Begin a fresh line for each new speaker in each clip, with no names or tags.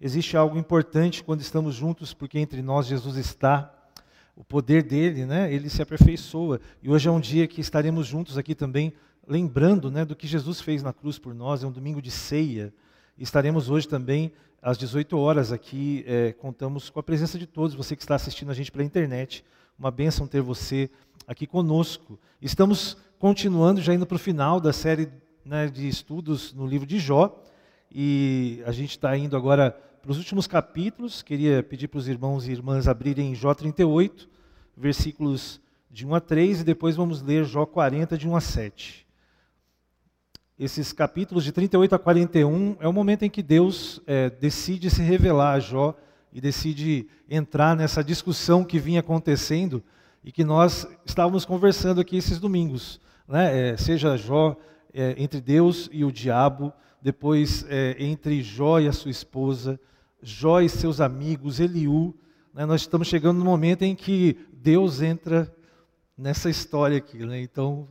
existe algo importante quando estamos juntos, porque entre nós Jesus está. O poder dele, né? Ele se aperfeiçoa. E hoje é um dia que estaremos juntos aqui também, lembrando, né, do que Jesus fez na cruz por nós. É um domingo de ceia. E estaremos hoje também às 18 horas aqui. É, contamos com a presença de todos. Você que está assistindo a gente pela internet, uma bênção ter você aqui conosco. Estamos continuando já indo para o final da série né, de estudos no livro de Jó. E a gente está indo agora para os últimos capítulos. Queria pedir para os irmãos e irmãs abrirem Jó 38, versículos de 1 a 3, e depois vamos ler Jó 40, de 1 a 7. Esses capítulos de 38 a 41 é o momento em que Deus é, decide se revelar a Jó e decide entrar nessa discussão que vinha acontecendo e que nós estávamos conversando aqui esses domingos. Né? É, seja Jó é, entre Deus e o diabo, depois é, entre Jó e a sua esposa, Jó e seus amigos, Eliú. Né, nós estamos chegando no momento em que Deus entra nessa história aqui. Né, então,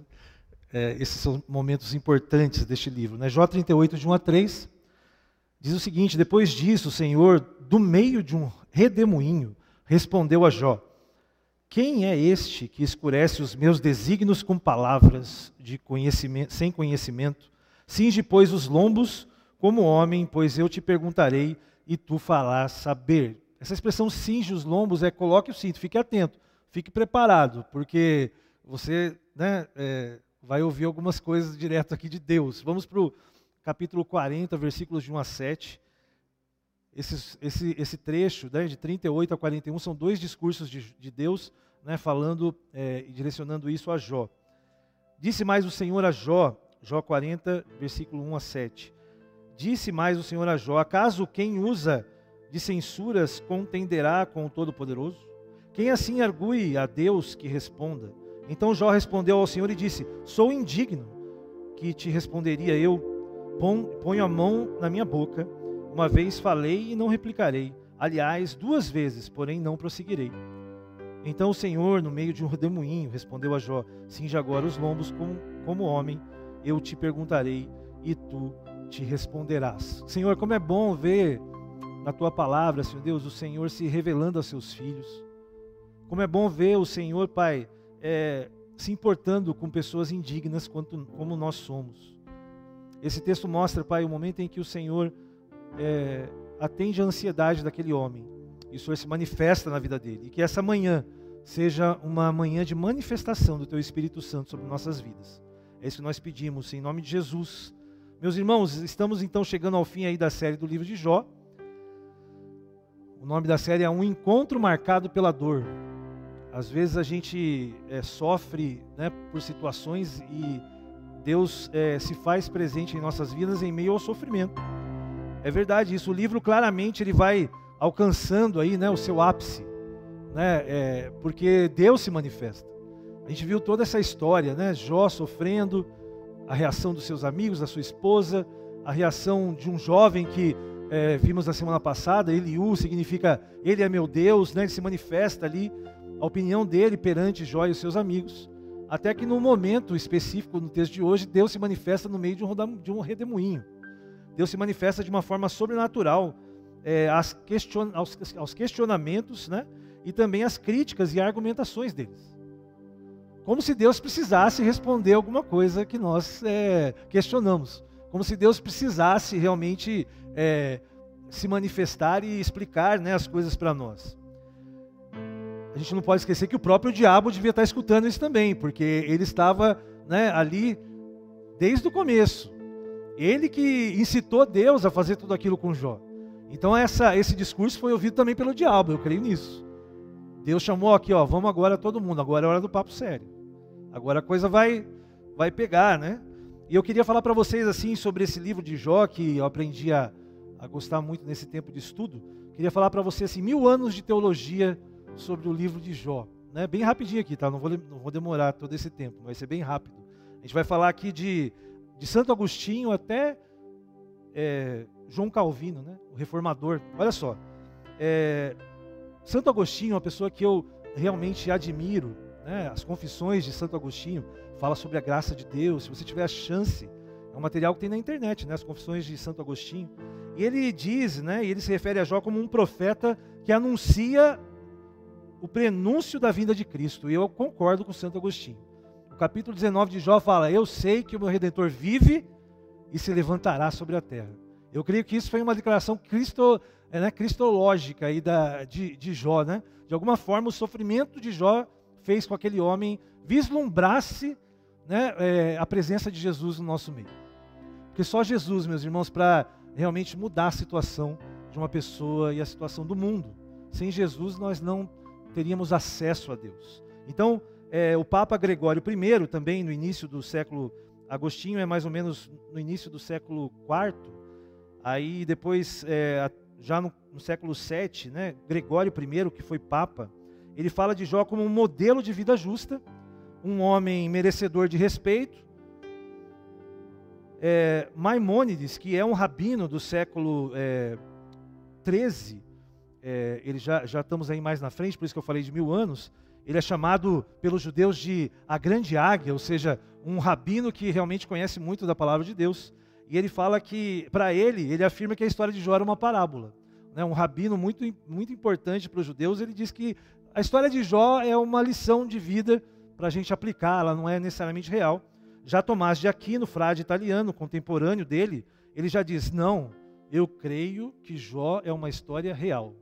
é, esses são momentos importantes deste livro. Né, Jó 38, de 1 a 3, diz o seguinte: Depois disso, o Senhor, do meio de um redemoinho, respondeu a Jó: Quem é este que escurece os meus desígnios com palavras de conhecimento, sem conhecimento? Cinge, pois, os lombos como homem, pois eu te perguntarei e tu falarás saber. Essa expressão cinge os lombos é coloque o cinto, fique atento, fique preparado, porque você né, é, vai ouvir algumas coisas direto aqui de Deus. Vamos para o capítulo 40, versículos de 1 a 7. Esse, esse, esse trecho, né, de 38 a 41, são dois discursos de, de Deus, né, falando é, e direcionando isso a Jó. Disse mais o Senhor a Jó, Jó 40, versículo 1 a 7. Disse mais o Senhor a Jó: Acaso quem usa de censuras contenderá com o Todo-Poderoso? Quem assim argue a Deus que responda? Então Jó respondeu ao Senhor e disse: Sou indigno que te responderia eu. Ponho a mão na minha boca. Uma vez falei e não replicarei. Aliás, duas vezes, porém não prosseguirei. Então o Senhor, no meio de um redemoinho, respondeu a Jó: Cinge agora os lombos como, como homem eu te perguntarei e tu te responderás. Senhor, como é bom ver na tua palavra, Senhor Deus, o Senhor se revelando aos seus filhos. Como é bom ver o Senhor, Pai, é, se importando com pessoas indignas quanto, como nós somos. Esse texto mostra, Pai, o momento em que o Senhor é, atende a ansiedade daquele homem. E o Senhor se manifesta na vida dele. E que essa manhã seja uma manhã de manifestação do Teu Espírito Santo sobre nossas vidas. É isso que nós pedimos, em nome de Jesus. Meus irmãos, estamos então chegando ao fim aí da série do livro de Jó. O nome da série é Um Encontro Marcado pela Dor. Às vezes a gente é, sofre né, por situações e Deus é, se faz presente em nossas vidas em meio ao sofrimento. É verdade isso. O livro claramente ele vai alcançando aí, né, o seu ápice, né, é, porque Deus se manifesta. A gente viu toda essa história, né? Jó sofrendo, a reação dos seus amigos, da sua esposa, a reação de um jovem que é, vimos na semana passada, Eliú significa ele é meu Deus, né? ele se manifesta ali, a opinião dele perante Jó e os seus amigos. Até que no momento específico no texto de hoje, Deus se manifesta no meio de um, de redemoinho. Deus se manifesta de uma forma sobrenatural é, aos, aos questionamentos né? e também às críticas e argumentações deles. Como se Deus precisasse responder alguma coisa que nós é, questionamos. Como se Deus precisasse realmente é, se manifestar e explicar né, as coisas para nós. A gente não pode esquecer que o próprio diabo devia estar escutando isso também, porque ele estava né, ali desde o começo. Ele que incitou Deus a fazer tudo aquilo com Jó. Então essa, esse discurso foi ouvido também pelo diabo, eu creio nisso. Deus chamou aqui, ó, vamos agora todo mundo, agora é hora do papo sério. Agora a coisa vai, vai pegar, né? E eu queria falar para vocês assim sobre esse livro de Jó que eu aprendi a, a gostar muito nesse tempo de estudo. Queria falar para vocês assim mil anos de teologia sobre o livro de Jó, né? Bem rapidinho aqui, tá? Não vou, não vou demorar todo esse tempo, vai ser bem rápido. A gente vai falar aqui de, de Santo Agostinho até é, João Calvino, né? O reformador. Olha só, é, Santo Agostinho é uma pessoa que eu realmente admiro né, as confissões de Santo Agostinho fala sobre a graça de Deus. Se você tiver a chance, é um material que tem na internet, né, as confissões de Santo Agostinho. E ele diz, né, e ele se refere a Jó como um profeta que anuncia o prenúncio da vinda de Cristo. E eu concordo com Santo Agostinho. O capítulo 19 de Jó fala: Eu sei que o meu redentor vive e se levantará sobre a terra. Eu creio que isso foi uma declaração cristo, é, né, cristológica aí da, de, de Jó. Né? De alguma forma, o sofrimento de Jó fez com que aquele homem vislumbrasse né, é, a presença de Jesus no nosso meio. Porque só Jesus, meus irmãos, para realmente mudar a situação de uma pessoa e a situação do mundo. Sem Jesus, nós não teríamos acesso a Deus. Então, é, o Papa Gregório I, também no início do século, Agostinho é mais ou menos no início do século IV, aí depois, é, já no, no, século VII, né, Gregório I, que foi Papa, ele fala de Jó como um modelo de vida justa, um homem merecedor de respeito. É, Maimônides, que é um rabino do século é, 13, é, ele já, já estamos aí mais na frente, por isso que eu falei de mil anos, ele é chamado pelos judeus de a grande águia, ou seja, um rabino que realmente conhece muito da palavra de Deus. E ele fala que, para ele, ele afirma que a história de Jó era uma parábola. Né? Um rabino muito, muito importante para os judeus, ele diz que a história de Jó é uma lição de vida para a gente aplicar, ela não é necessariamente real. Já Tomás de Aquino, frade italiano, contemporâneo dele, ele já diz: não, eu creio que Jó é uma história real.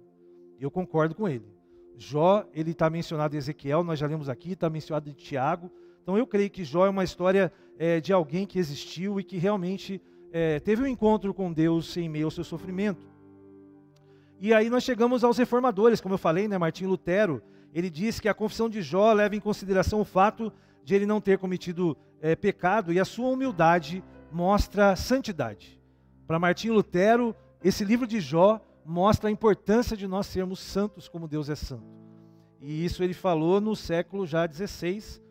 Eu concordo com ele. Jó, ele está mencionado em Ezequiel, nós já lemos aqui, está mencionado em Tiago. Então eu creio que Jó é uma história é, de alguém que existiu e que realmente é, teve um encontro com Deus em meio ao seu sofrimento. E aí nós chegamos aos reformadores, como eu falei, né, Martim Lutero, ele diz que a confissão de Jó leva em consideração o fato de ele não ter cometido é, pecado e a sua humildade mostra santidade. Para Martim Lutero, esse livro de Jó mostra a importância de nós sermos santos como Deus é santo. E isso ele falou no século já 16,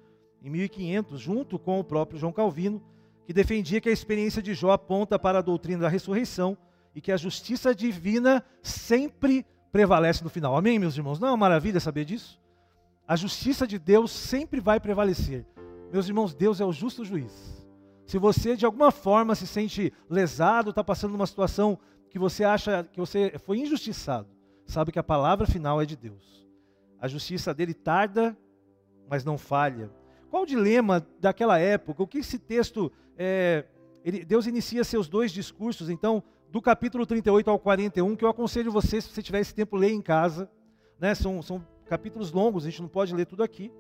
em 1500, junto com o próprio João Calvino, que defendia que a experiência de Jó aponta para a doutrina da ressurreição e que a justiça divina sempre prevalece no final. Amém, meus irmãos? Não é uma maravilha saber disso? A justiça de Deus sempre vai prevalecer. Meus irmãos, Deus é o justo juiz. Se você de alguma forma se sente lesado, está passando numa situação que você acha que você foi injustiçado, sabe que a palavra final é de Deus. A justiça dele tarda, mas não falha. Qual o dilema daquela época? O que esse texto. É, ele, Deus inicia seus dois discursos, então, do capítulo 38 ao 41, que eu aconselho você, se você tiver esse tempo, ler em casa. Né? São, são capítulos longos, a gente não pode ler tudo aqui.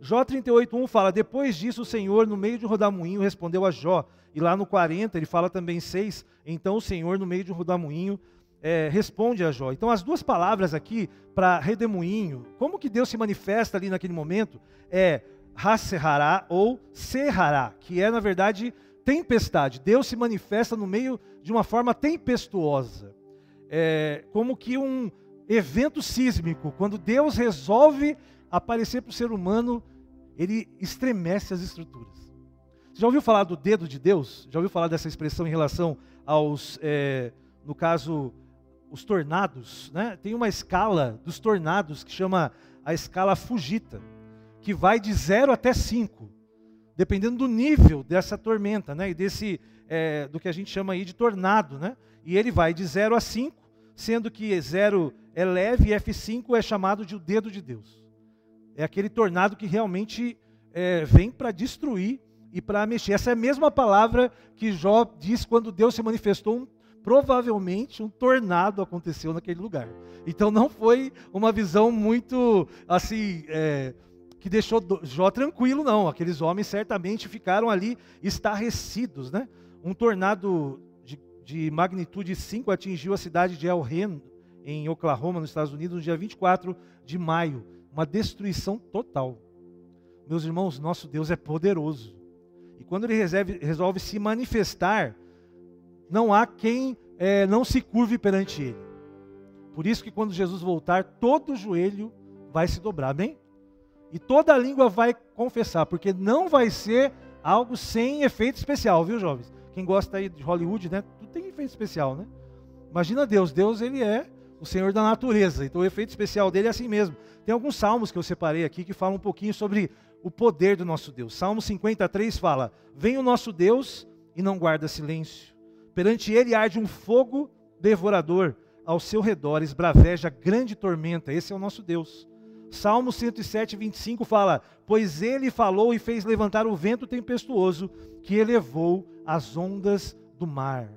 Jó 38:1 fala: Depois disso, o Senhor, no meio de um rodamuinho, respondeu a Jó. E lá no 40, ele fala também 6. Então o Senhor, no meio de um rodamuinho, é, responde a Jó. Então as duas palavras aqui para redemoinho, como que Deus se manifesta ali naquele momento, é Haserhará ou Serrará, que é na verdade tempestade. Deus se manifesta no meio de uma forma tempestuosa. É, como que um evento sísmico, quando Deus resolve aparecer para o ser humano, ele estremece as estruturas. Você já ouviu falar do dedo de Deus? Já ouviu falar dessa expressão em relação aos, é, no caso, os tornados? Né? Tem uma escala dos tornados que chama a escala Fujita, que vai de 0 até 5 dependendo do nível dessa tormenta, né? E desse é, do que a gente chama aí de tornado, né? E ele vai de 0 a 5, sendo que 0 é leve e F5 é chamado de o dedo de Deus. É aquele tornado que realmente é, vem para destruir e para mexer. Essa é a mesma palavra que Jó diz quando Deus se manifestou. Um, provavelmente um tornado aconteceu naquele lugar. Então não foi uma visão muito assim. É, que deixou Jó tranquilo, não. Aqueles homens certamente ficaram ali estarrecidos, né? Um tornado de, de magnitude 5 atingiu a cidade de El Ren, em Oklahoma, nos Estados Unidos, no dia 24 de maio. Uma destruição total. Meus irmãos, nosso Deus é poderoso. E quando ele resolve, resolve se manifestar, não há quem é, não se curve perante ele. Por isso que quando Jesus voltar, todo joelho vai se dobrar, amém? E toda língua vai confessar, porque não vai ser algo sem efeito especial, viu, jovens? Quem gosta aí de Hollywood, né? Tudo tem efeito especial, né? Imagina Deus, Deus ele é o Senhor da natureza, então o efeito especial dele é assim mesmo. Tem alguns salmos que eu separei aqui que falam um pouquinho sobre o poder do nosso Deus. Salmo 53 fala: Vem o nosso Deus e não guarda silêncio. Perante ele arde um fogo devorador ao seu redor esbraveja grande tormenta. Esse é o nosso Deus. Salmo 107, 25 fala: Pois ele falou e fez levantar o vento tempestuoso que elevou as ondas do mar.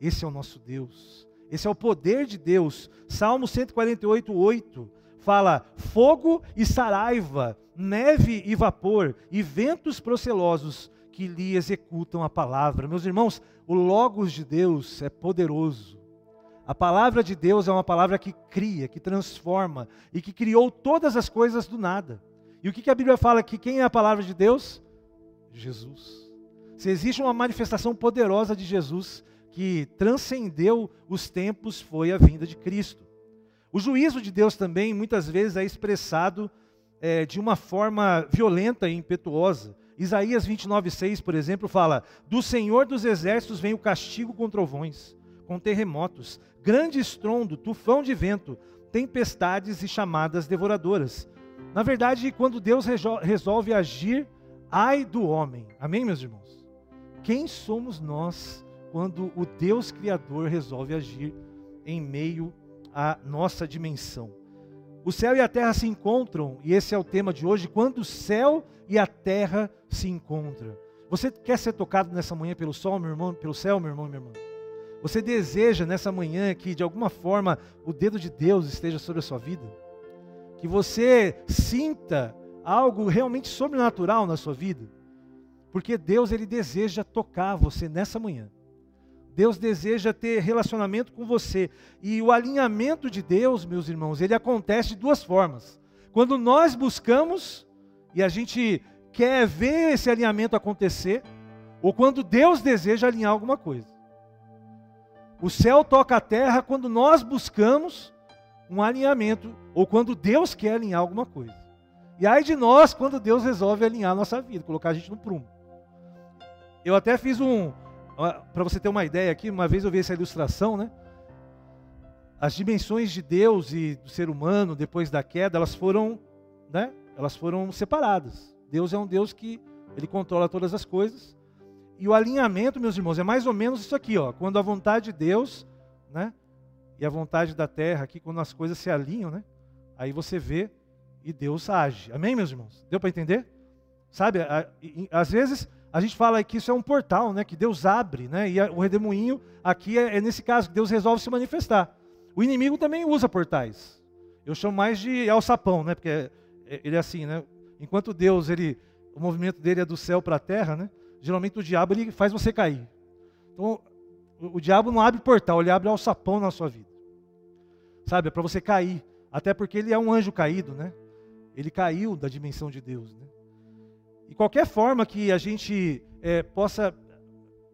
Esse é o nosso Deus. Esse é o poder de Deus. Salmo 148, 8 fala: Fogo e saraiva, neve e vapor, e ventos procelosos que lhe executam a palavra. Meus irmãos, o Logos de Deus é poderoso. A palavra de Deus é uma palavra que cria, que transforma e que criou todas as coisas do nada. E o que a Bíblia fala que quem é a palavra de Deus? Jesus. Se existe uma manifestação poderosa de Jesus que transcendeu os tempos, foi a vinda de Cristo. O juízo de Deus também muitas vezes é expressado é, de uma forma violenta e impetuosa. Isaías 29,6, por exemplo, fala: Do Senhor dos exércitos vem o castigo com trovões, com terremotos, grande estrondo, tufão de vento, tempestades e chamadas devoradoras. Na verdade, quando Deus resolve agir, ai do homem. Amém, meus irmãos? Quem somos nós quando o Deus Criador resolve agir em meio à nossa dimensão? O céu e a terra se encontram, e esse é o tema de hoje, quando o céu e a terra se encontram. Você quer ser tocado nessa manhã pelo sol, meu irmão, pelo céu, meu irmão, minha irmã? Você deseja nessa manhã que de alguma forma o dedo de Deus esteja sobre a sua vida? Que você sinta algo realmente sobrenatural na sua vida? Porque Deus ele deseja tocar você nessa manhã. Deus deseja ter relacionamento com você. E o alinhamento de Deus, meus irmãos, ele acontece de duas formas. Quando nós buscamos e a gente quer ver esse alinhamento acontecer, ou quando Deus deseja alinhar alguma coisa. O céu toca a terra quando nós buscamos um alinhamento, ou quando Deus quer alinhar alguma coisa. E aí de nós quando Deus resolve alinhar a nossa vida, colocar a gente no prumo. Eu até fiz um, para você ter uma ideia aqui, uma vez eu vi essa ilustração, né? As dimensões de Deus e do ser humano depois da queda, elas foram, né? Elas foram separadas. Deus é um Deus que ele controla todas as coisas. E o alinhamento, meus irmãos, é mais ou menos isso aqui, ó. Quando a vontade de Deus, né? E a vontade da terra aqui, quando as coisas se alinham, né? Aí você vê e Deus age. Amém, meus irmãos? Deu para entender? Sabe, às vezes a gente fala que isso é um portal, né? Que Deus abre, né? E o redemoinho aqui é, é nesse caso que Deus resolve se manifestar. O inimigo também usa portais. Eu chamo mais de alçapão, né? Porque é, é, ele é assim, né? Enquanto Deus, ele, o movimento dele é do céu para a terra, né? Geralmente o diabo ele faz você cair. Então, o, diabo não abre portal, ele abre alçapão na sua vida. Sabe? É para você cair. Até porque ele é um anjo caído, né? Ele caiu da dimensão de Deus, né? E qualquer forma que a gente é, possa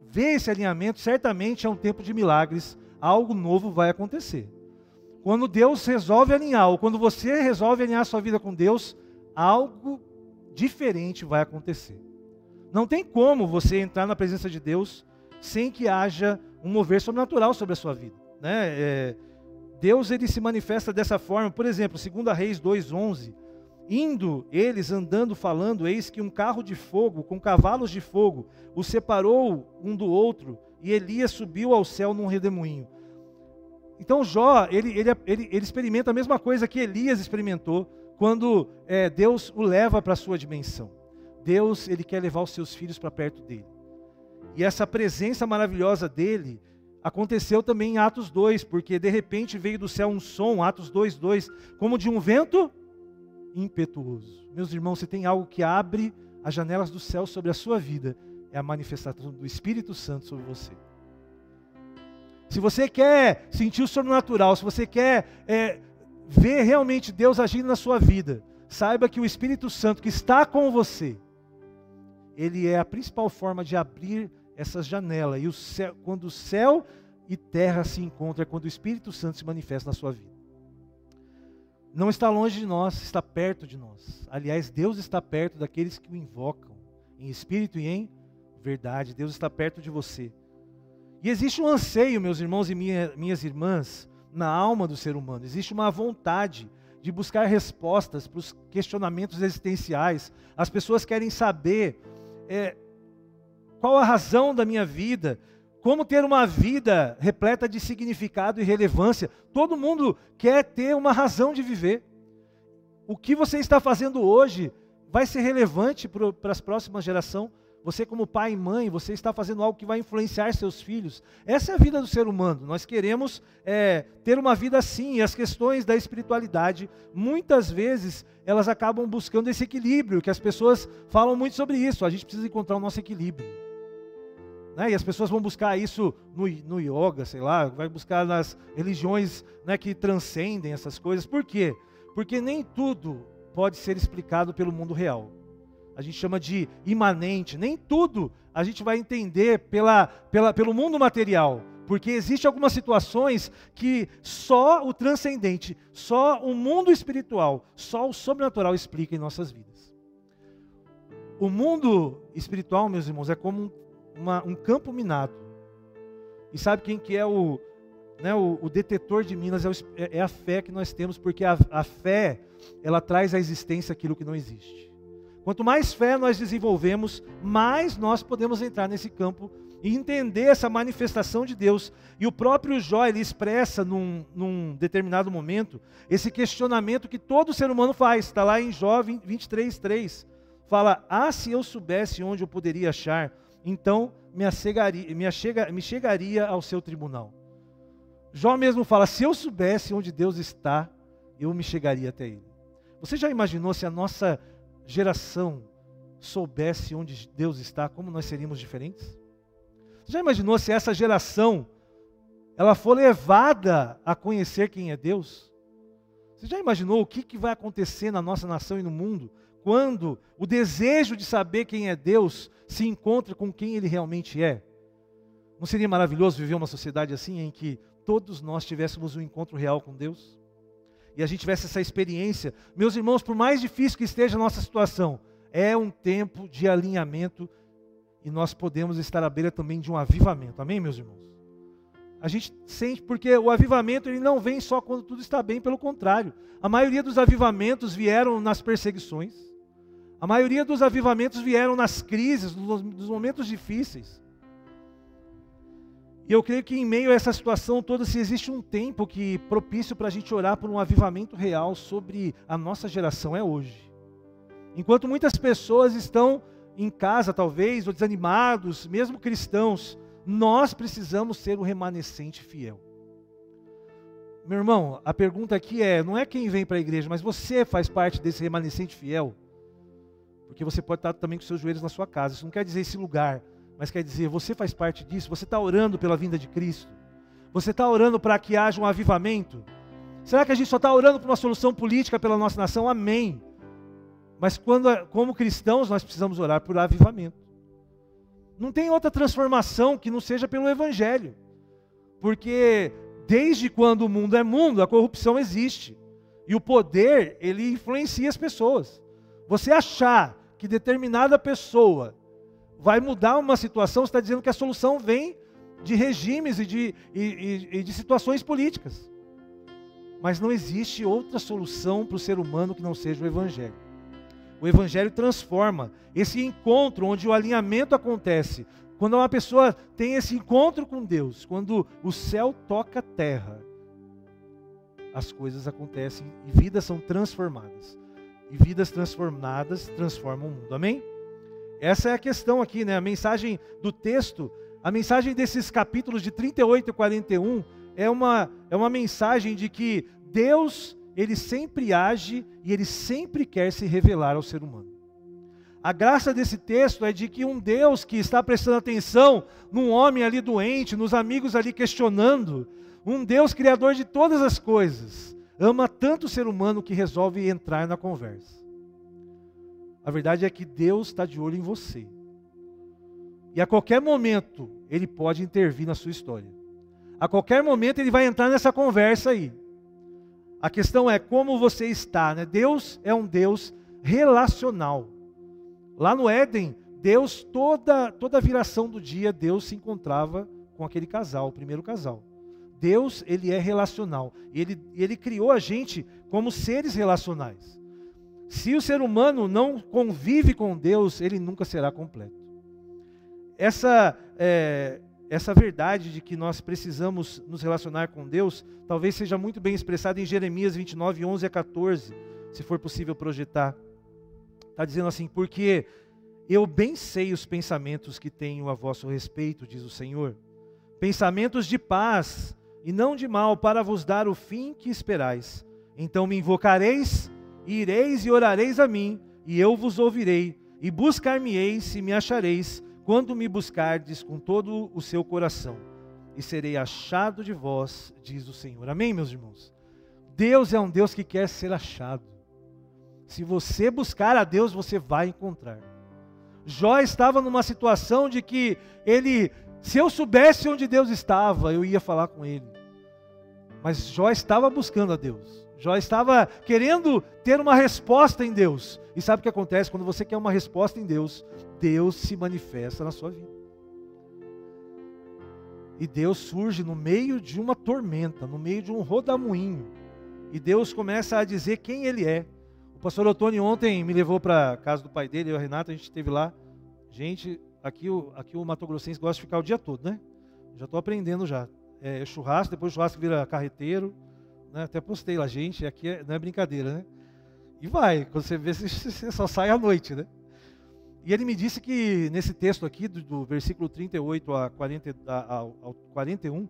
ver esse alinhamento, certamente é um tempo de milagres, algo novo vai acontecer. Quando Deus resolve alinhar, ou quando você resolve alinhar sua vida com Deus, algo diferente vai acontecer. Não tem como você entrar na presença de Deus sem que haja um mover sobrenatural sobre a sua vida. Né? É, Deus ele se manifesta dessa forma, por exemplo, 2 Reis 2,11, Indo eles andando falando, eis que um carro de fogo com cavalos de fogo os separou um do outro, e Elias subiu ao céu num redemoinho. Então Jó, ele, ele, ele, ele experimenta a mesma coisa que Elias experimentou quando é, Deus o leva para a sua dimensão. Deus, ele quer levar os seus filhos para perto dele. E essa presença maravilhosa dele aconteceu também em Atos 2, porque de repente veio do céu um som, Atos 2, 2, como de um vento impetuoso. Meus irmãos, se tem algo que abre as janelas do céu sobre a sua vida, é a manifestação do Espírito Santo sobre você. Se você quer sentir o sobrenatural, se você quer é, ver realmente Deus agindo na sua vida, saiba que o Espírito Santo que está com você, ele é a principal forma de abrir essas janelas. E o céu, quando o céu e terra se encontram, é quando o Espírito Santo se manifesta na sua vida não está longe de nós, está perto de nós. Aliás, Deus está perto daqueles que o invocam, em espírito e em verdade. Deus está perto de você. E existe um anseio, meus irmãos e minha, minhas irmãs, na alma do ser humano. Existe uma vontade de buscar respostas para os questionamentos existenciais. As pessoas querem saber é, qual a razão da minha vida, como ter uma vida repleta de significado e relevância. Todo mundo quer ter uma razão de viver. O que você está fazendo hoje vai ser relevante para as próximas gerações. Você, como pai e mãe, você está fazendo algo que vai influenciar seus filhos. Essa é a vida do ser humano. Nós queremos é, ter uma vida assim. E as questões da espiritualidade, muitas vezes, elas acabam buscando esse equilíbrio, que as pessoas falam muito sobre isso. A gente precisa encontrar o nosso equilíbrio. Né? E as pessoas vão buscar isso no, no yoga, sei lá, vai buscar nas religiões né, que transcendem essas coisas. Por quê? Porque nem tudo pode ser explicado pelo mundo real a gente chama de imanente. Nem tudo a gente vai entender pela, pela, pelo mundo material, porque existem algumas situações que só o transcendente, só o mundo espiritual, só o sobrenatural explica em nossas vidas. O mundo espiritual, meus irmãos, é como uma, um campo minado. E sabe quem que é o, né, o, o detetor de minas? É, o, é, a fé que nós temos, porque a, a fé, ela traz à existência aquilo que não existe. Quanto mais fé nós desenvolvemos, mais nós podemos entrar nesse campo e entender essa manifestação de Deus. E o próprio Jó, ele expressa num, num determinado momento esse questionamento que todo ser humano faz. Está lá em Jó 23, 3. Fala, ah, se eu soubesse onde eu poderia achar, então me, me, achega, me chegaria ao seu tribunal. Jó mesmo fala, se eu soubesse onde Deus está, eu me chegaria até ele. Você já imaginou se a nossa geração soubesse onde Deus está, como nós seríamos diferentes? Você já imaginou se essa geração ela for levada a conhecer quem é Deus? Você já imaginou o que, que vai acontecer na nossa nação e no mundo quando o desejo de saber quem é Deus se encontra com quem Ele realmente é? Não seria maravilhoso viver uma sociedade assim em que todos nós tivéssemos um encontro real com Deus? E a gente tivesse essa experiência, meus irmãos, por mais difícil que esteja a nossa situação, é um tempo de alinhamento e nós podemos estar à beira também de um avivamento. Amém, meus irmãos? A gente sente porque o avivamento ele não vem só quando tudo está bem, pelo contrário. A maioria dos avivamentos vieram nas perseguições. A maioria dos avivamentos vieram nas crises, nos momentos difíceis. E eu creio que em meio a essa situação toda, se existe um tempo que propício para a gente orar por um avivamento real sobre a nossa geração, é hoje. Enquanto muitas pessoas estão em casa, talvez, ou desanimados, mesmo cristãos, nós precisamos ser o remanescente fiel. Meu irmão, a pergunta aqui é: não é quem vem para a igreja, mas você faz parte desse remanescente fiel? Porque você pode estar também com seus joelhos na sua casa. Isso não quer dizer esse lugar, mas quer dizer, você faz parte disso, você está orando pela vinda de Cristo, você está orando para que haja um avivamento. Será que a gente só está orando por uma solução política pela nossa nação? Amém. Mas quando, como cristãos, nós precisamos orar por avivamento. Não tem outra transformação que não seja pelo Evangelho. Porque desde quando o mundo é mundo, a corrupção existe. E o poder, ele influencia as pessoas. Você achar que determinada pessoa vai mudar uma situação, você está dizendo que a solução vem de regimes e de, e, e, e de situações políticas. Mas não existe outra solução para o ser humano que não seja o Evangelho. O Evangelho transforma esse encontro onde o alinhamento acontece. Quando uma pessoa tem esse encontro com Deus, quando o céu toca a terra, as coisas acontecem e vidas são transformadas. E vidas transformadas transformam o mundo. Amém? Essa é a questão aqui, né? A mensagem do texto, a mensagem desses capítulos de 38 e 41 é uma, é uma mensagem de que Deus, ele sempre age e ele sempre quer se revelar ao ser humano. A graça desse texto é de que um Deus que está prestando atenção num homem ali doente, nos amigos ali questionando, um Deus criador de todas as coisas, ama tanto o ser humano que resolve entrar na conversa. A verdade é que Deus está de olho em você. E a qualquer momento, Ele pode intervir na sua história. A qualquer momento, Ele vai entrar nessa conversa aí. A questão é como você está. Né? Deus é um Deus relacional. Lá no Éden, Deus, toda, toda a viração do dia, Deus se encontrava com aquele casal, o primeiro casal. Deus, ele é relacional. Ele, ele criou a gente como seres relacionais. Se o ser humano não convive com Deus, ele nunca será completo. Essa, é, essa verdade de que nós precisamos nos relacionar com Deus, talvez seja muito bem expressada em Jeremias 29, 11 a 14, se for possível projetar. Está dizendo assim: Porque eu bem sei os pensamentos que tenho a vosso respeito, diz o Senhor, pensamentos de paz e não de mal, para vos dar o fim que esperais. Então me invocareis, ireis e orareis a mim, e eu vos ouvirei, e buscar-me-eis e me achareis, quando me buscardes com todo o seu coração, e serei achado de vós, diz o Senhor. Amém, meus irmãos? Deus é um Deus que quer ser achado. Se você buscar a Deus, você vai encontrar. Jó estava numa situação de que ele, se eu soubesse onde Deus estava, eu ia falar com ele. Mas Jó estava buscando a Deus. Jó estava querendo ter uma resposta em Deus. E sabe o que acontece quando você quer uma resposta em Deus? Deus se manifesta na sua vida. E Deus surge no meio de uma tormenta, no meio de um rodamuinho. E Deus começa a dizer quem Ele é. O pastor Otônio ontem me levou para a casa do pai dele, eu e a Renata, a gente esteve lá. Gente, aqui o, aqui o Mato Grossense gosta de ficar o dia todo, né? Já estou aprendendo já. É, churrasco, depois churrasco vira carreteiro. Né? Até postei lá, gente, aqui é, não é brincadeira, né? E vai, quando você vê, você só sai à noite, né? E ele me disse que nesse texto aqui, do, do versículo 38 a, 40, a, ao 41,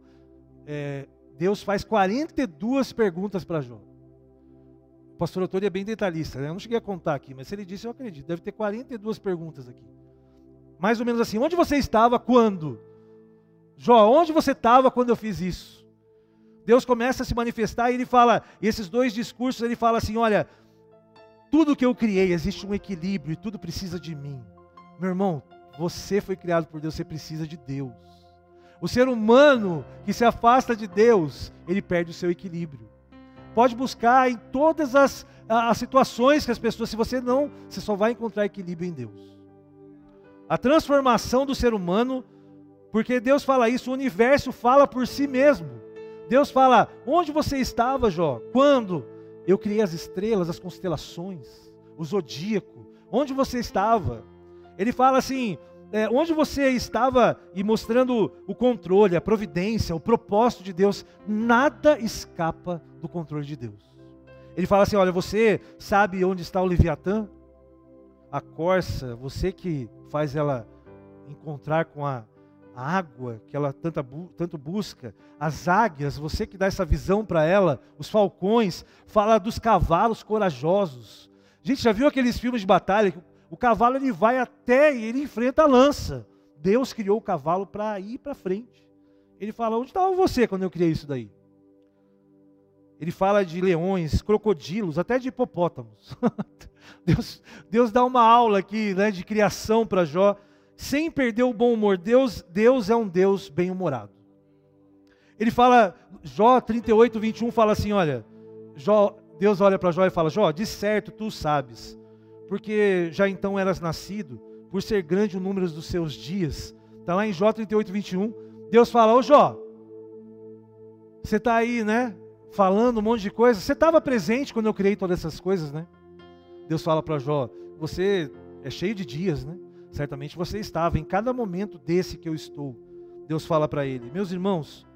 é, Deus faz 42 perguntas para Jó. O pastor Antônio é bem detalhista, né? eu não cheguei a contar aqui, mas se ele disse, eu acredito, deve ter 42 perguntas aqui. Mais ou menos assim, onde você estava quando? Jó, onde você estava quando eu fiz isso? Deus começa a se manifestar e ele fala, esses dois discursos, ele fala assim: olha, tudo que eu criei, existe um equilíbrio e tudo precisa de mim. Meu irmão, você foi criado por Deus, você precisa de Deus. O ser humano que se afasta de Deus, ele perde o seu equilíbrio. Pode buscar em todas as, as situações que as pessoas, se você não, você só vai encontrar equilíbrio em Deus. A transformação do ser humano, porque Deus fala isso, o universo fala por si mesmo. Deus fala: onde você estava, Jó? Quando? Eu criei as estrelas, as constelações, o zodíaco. Onde você estava? Ele fala assim: é, onde você estava e mostrando o controle, a providência, o propósito de Deus, nada escapa do controle de Deus. Ele fala assim: olha, você sabe onde está o Leviatã? A corça, você que faz ela encontrar com a a água que ela tanto, tanto busca, as águias, você que dá essa visão para ela, os falcões, fala dos cavalos corajosos. Gente, já viu aqueles filmes de batalha? O cavalo ele vai até e ele enfrenta a lança. Deus criou o cavalo para ir para frente. Ele fala: Onde estava você quando eu criei isso daí? Ele fala de leões, crocodilos, até de hipopótamos. Deus, Deus dá uma aula aqui né, de criação para Jó sem perder o bom humor. Deus, Deus é um Deus bem-humorado. Ele fala, Jó 38, 21 fala assim: olha, Jó, Deus olha para Jó e fala: Jó, de certo tu sabes, porque já então eras nascido, por ser grande o número dos seus dias. Está lá em Jó 38, 21. Deus fala: Ô Jó, você está aí, né? Falando um monte de coisa. Você estava presente quando eu criei todas essas coisas, né? Deus fala para Jó: Você é cheio de dias, né? Certamente você estava em cada momento desse que eu estou. Deus fala para ele: Meus irmãos,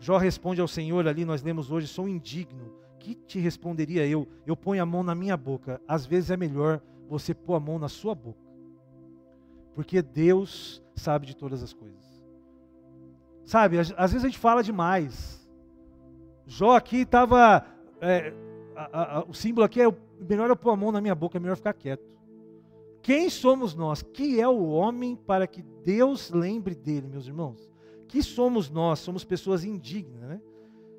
Jó responde ao Senhor ali, nós lemos hoje: Sou indigno. Que te responderia eu? Eu ponho a mão na minha boca. Às vezes é melhor você pôr a mão na sua boca. Porque Deus sabe de todas as coisas. Sabe, às vezes a gente fala demais. Jó aqui estava. É, o símbolo aqui é melhor eu pôr a mão na minha boca, é melhor ficar quieto. Quem somos nós? Que é o homem para que Deus lembre dele, meus irmãos? Que somos nós? Somos pessoas indignas, né?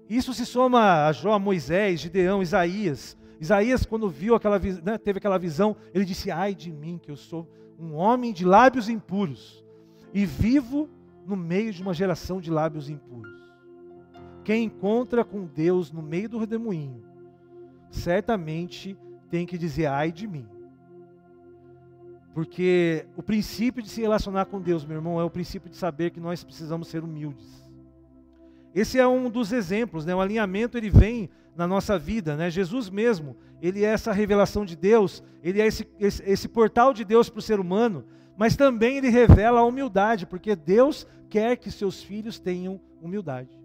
Isso se soma a Jó, Moisés, Gideão, Isaías. Isaías, quando viu aquela, né, teve aquela visão, ele disse: Ai de mim, que eu sou um homem de lábios impuros e vivo no meio de uma geração de lábios impuros. Quem encontra com Deus no meio do redemoinho, certamente tem que dizer: Ai de mim. Porque o princípio de se relacionar com Deus, meu irmão, é o princípio de saber que nós precisamos ser humildes. Esse é um dos exemplos, né? O alinhamento ele vem na nossa vida, né? Jesus mesmo, ele é essa revelação de Deus, ele é esse, esse, esse portal de Deus para o ser humano, mas também ele revela a humildade, porque Deus quer que seus filhos tenham humildade.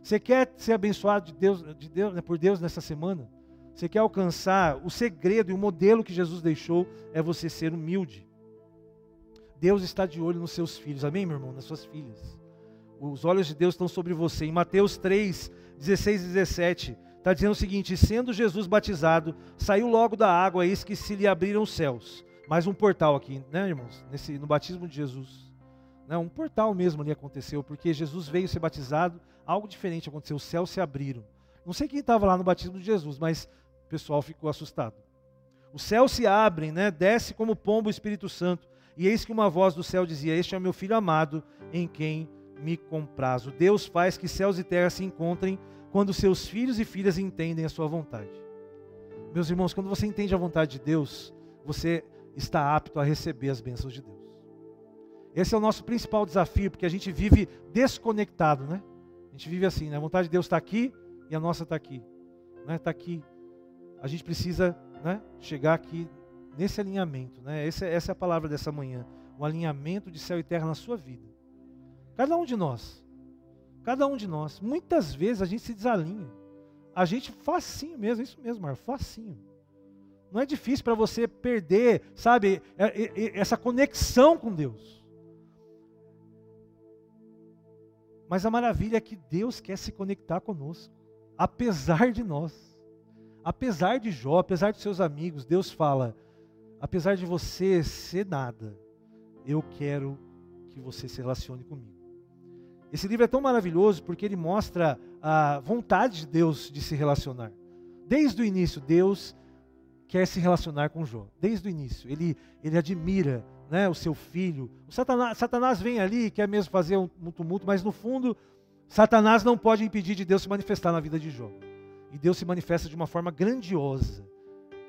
Você quer ser abençoado de Deus, de Deus, né, por Deus nessa semana? Você quer alcançar o segredo e o modelo que Jesus deixou é você ser humilde. Deus está de olho nos seus filhos, amém, meu irmão? Nas suas filhas. Os olhos de Deus estão sobre você. Em Mateus 3, 16 e 17, está dizendo o seguinte: Sendo Jesus batizado, saiu logo da água, eis que se lhe abriram os céus. Mais um portal aqui, né, irmãos? Nesse, no batismo de Jesus. Né, um portal mesmo ali aconteceu, porque Jesus veio ser batizado, algo diferente aconteceu, os céus se abriram. Não sei quem estava lá no batismo de Jesus, mas pessoal ficou assustado. Os céus se abrem, né? desce como pombo o Espírito Santo, e eis que uma voz do céu dizia: Este é meu filho amado, em quem me comprazo. Deus faz que céus e terra se encontrem quando seus filhos e filhas entendem a sua vontade. Meus irmãos, quando você entende a vontade de Deus, você está apto a receber as bênçãos de Deus. Esse é o nosso principal desafio, porque a gente vive desconectado, né? A gente vive assim, né? A vontade de Deus está aqui e a nossa está aqui. Né? Está aqui. A gente precisa né, chegar aqui nesse alinhamento. Né? Essa, essa é a palavra dessa manhã. Um alinhamento de céu e terra na sua vida. Cada um de nós. Cada um de nós. Muitas vezes a gente se desalinha. A gente facinho mesmo, é isso mesmo, Mar, facinho. Não é difícil para você perder, sabe, é, é, essa conexão com Deus. Mas a maravilha é que Deus quer se conectar conosco, apesar de nós. Apesar de Jó, apesar de seus amigos, Deus fala: apesar de você ser nada, eu quero que você se relacione comigo. Esse livro é tão maravilhoso porque ele mostra a vontade de Deus de se relacionar. Desde o início, Deus quer se relacionar com Jó. Desde o início, ele, ele admira né, o seu filho. O Satanás, Satanás vem ali, quer mesmo fazer um, um tumulto, mas no fundo, Satanás não pode impedir de Deus se manifestar na vida de Jó. E Deus se manifesta de uma forma grandiosa.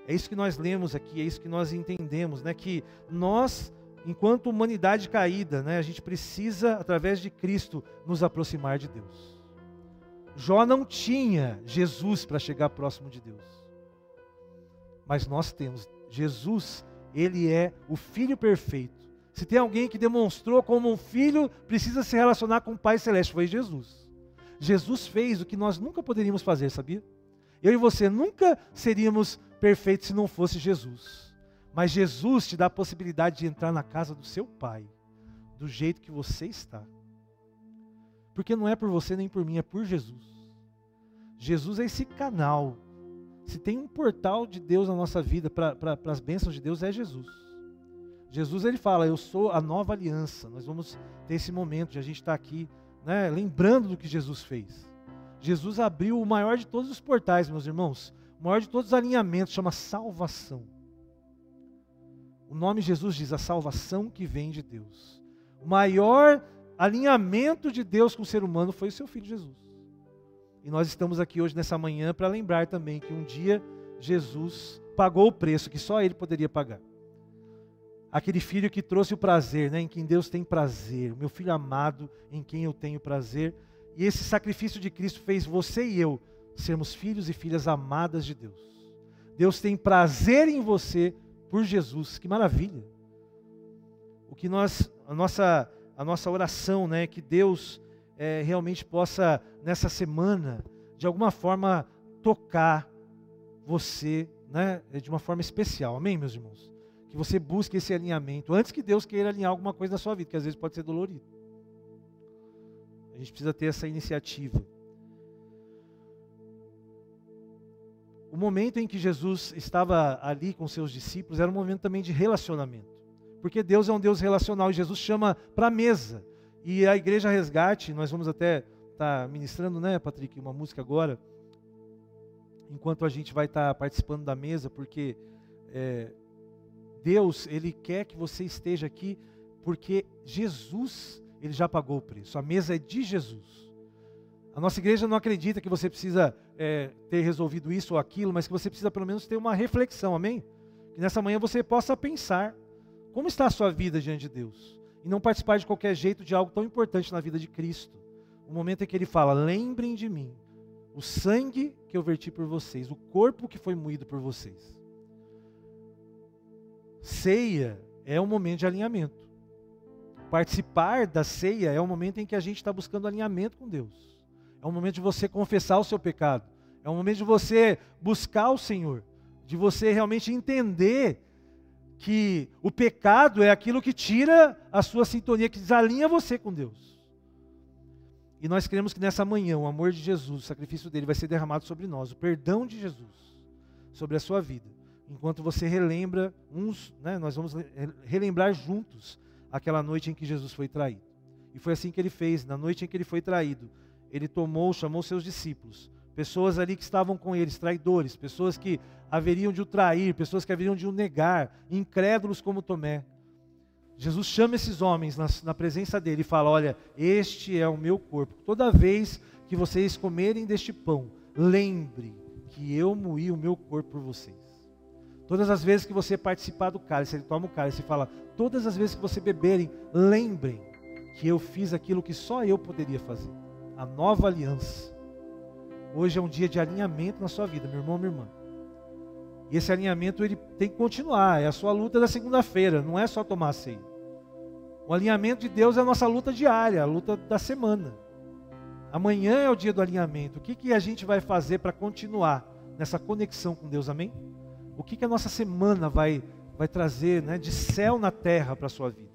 É isso que nós lemos aqui, é isso que nós entendemos, né? Que nós enquanto humanidade caída, né, a gente precisa, através de Cristo, nos aproximar de Deus. Jó não tinha Jesus para chegar próximo de Deus. Mas nós temos. Jesus, ele é o filho perfeito. Se tem alguém que demonstrou como um filho precisa se relacionar com o Pai Celeste, foi Jesus. Jesus fez o que nós nunca poderíamos fazer, sabia? Eu e você nunca seríamos perfeitos se não fosse Jesus. Mas Jesus te dá a possibilidade de entrar na casa do seu Pai, do jeito que você está. Porque não é por você nem por mim, é por Jesus. Jesus é esse canal. Se tem um portal de Deus na nossa vida para as bênçãos de Deus, é Jesus. Jesus ele fala: Eu sou a nova aliança. Nós vamos ter esse momento de a gente estar tá aqui, né, lembrando do que Jesus fez. Jesus abriu o maior de todos os portais, meus irmãos, o maior de todos os alinhamentos, chama salvação. O nome Jesus diz a salvação que vem de Deus. O maior alinhamento de Deus com o ser humano foi o seu filho Jesus. E nós estamos aqui hoje nessa manhã para lembrar também que um dia Jesus pagou o preço que só ele poderia pagar. Aquele filho que trouxe o prazer, né, em quem Deus tem prazer, o meu filho amado em quem eu tenho prazer. E esse sacrifício de Cristo fez você e eu sermos filhos e filhas amadas de Deus. Deus tem prazer em você por Jesus. Que maravilha! O que nós, a nossa, a nossa oração, né, que Deus é, realmente possa nessa semana, de alguma forma, tocar você, né, de uma forma especial. Amém, meus irmãos? Que você busque esse alinhamento antes que Deus queira alinhar alguma coisa na sua vida, que às vezes pode ser dolorido. A gente precisa ter essa iniciativa. O momento em que Jesus estava ali com seus discípulos era um momento também de relacionamento. Porque Deus é um Deus relacional e Jesus chama para a mesa. E a igreja resgate, nós vamos até estar tá ministrando, né, Patrick, uma música agora, enquanto a gente vai estar tá participando da mesa, porque é, Deus, Ele quer que você esteja aqui, porque Jesus, Ele já pagou o preço. A mesa é de Jesus. A nossa igreja não acredita que você precisa é, ter resolvido isso ou aquilo, mas que você precisa pelo menos ter uma reflexão, amém? Que nessa manhã você possa pensar como está a sua vida diante de Deus e não participar de qualquer jeito de algo tão importante na vida de Cristo. o momento em que ele fala: lembrem de mim, o sangue que eu verti por vocês, o corpo que foi moído por vocês. Ceia é um momento de alinhamento. Participar da ceia é um momento em que a gente está buscando alinhamento com Deus. É um momento de você confessar o seu pecado. É um momento de você buscar o Senhor. De você realmente entender que o pecado é aquilo que tira a sua sintonia, que desalinha você com Deus. E nós queremos que nessa manhã o amor de Jesus, o sacrifício dele vai ser derramado sobre nós, o perdão de Jesus sobre a sua vida. Enquanto você relembra uns, né, nós vamos relembrar juntos aquela noite em que Jesus foi traído. E foi assim que ele fez, na noite em que ele foi traído. Ele tomou, chamou seus discípulos, pessoas ali que estavam com eles, traidores, pessoas que haveriam de o trair, pessoas que haveriam de o negar, incrédulos como Tomé. Jesus chama esses homens na, na, presença dele e fala: Olha, este é o meu corpo. Toda vez que vocês comerem deste pão, lembre que eu moí o meu corpo por vocês. Todas as vezes que você participar do cálice, ele toma o cálice e fala: Todas as vezes que você beberem, lembrem que eu fiz aquilo que só eu poderia fazer. A nova aliança. Hoje é um dia de alinhamento na sua vida, meu irmão, minha irmã. E esse alinhamento ele tem que continuar, é a sua luta da segunda-feira, não é só tomar ceia. O alinhamento de Deus é a nossa luta diária, a luta da semana. Amanhã é o dia do alinhamento. O que, que a gente vai fazer para continuar nessa conexão com Deus, amém? O que, que a nossa semana vai, vai trazer né, de céu na terra para a sua vida?